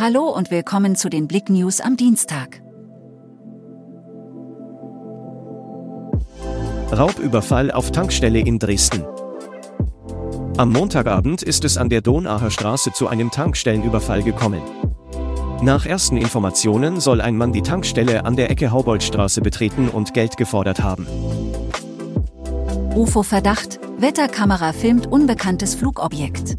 Hallo und willkommen zu den Blick News am Dienstag. Raubüberfall auf Tankstelle in Dresden. Am Montagabend ist es an der Donacher Straße zu einem Tankstellenüberfall gekommen. Nach ersten Informationen soll ein Mann die Tankstelle an der Ecke Hauboldstraße betreten und Geld gefordert haben. UFO-Verdacht, Wetterkamera filmt unbekanntes Flugobjekt.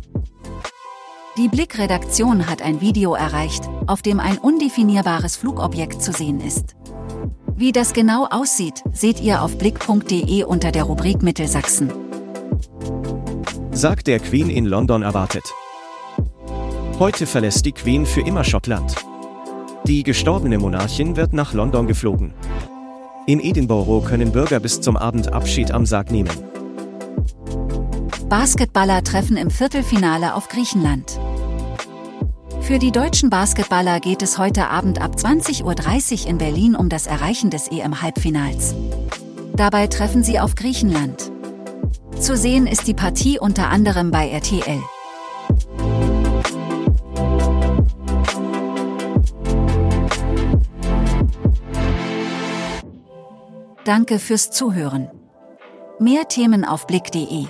Die Blick-Redaktion hat ein Video erreicht, auf dem ein undefinierbares Flugobjekt zu sehen ist. Wie das genau aussieht, seht ihr auf blick.de unter der Rubrik Mittelsachsen. Sagt der Queen in London erwartet. Heute verlässt die Queen für immer Schottland. Die gestorbene Monarchin wird nach London geflogen. In Edinburgh können Bürger bis zum Abend Abschied am Sarg nehmen. Basketballer treffen im Viertelfinale auf Griechenland. Für die deutschen Basketballer geht es heute Abend ab 20.30 Uhr in Berlin um das Erreichen des EM-Halbfinals. Dabei treffen sie auf Griechenland. Zu sehen ist die Partie unter anderem bei RTL. Danke fürs Zuhören. Mehr Themen auf blick.de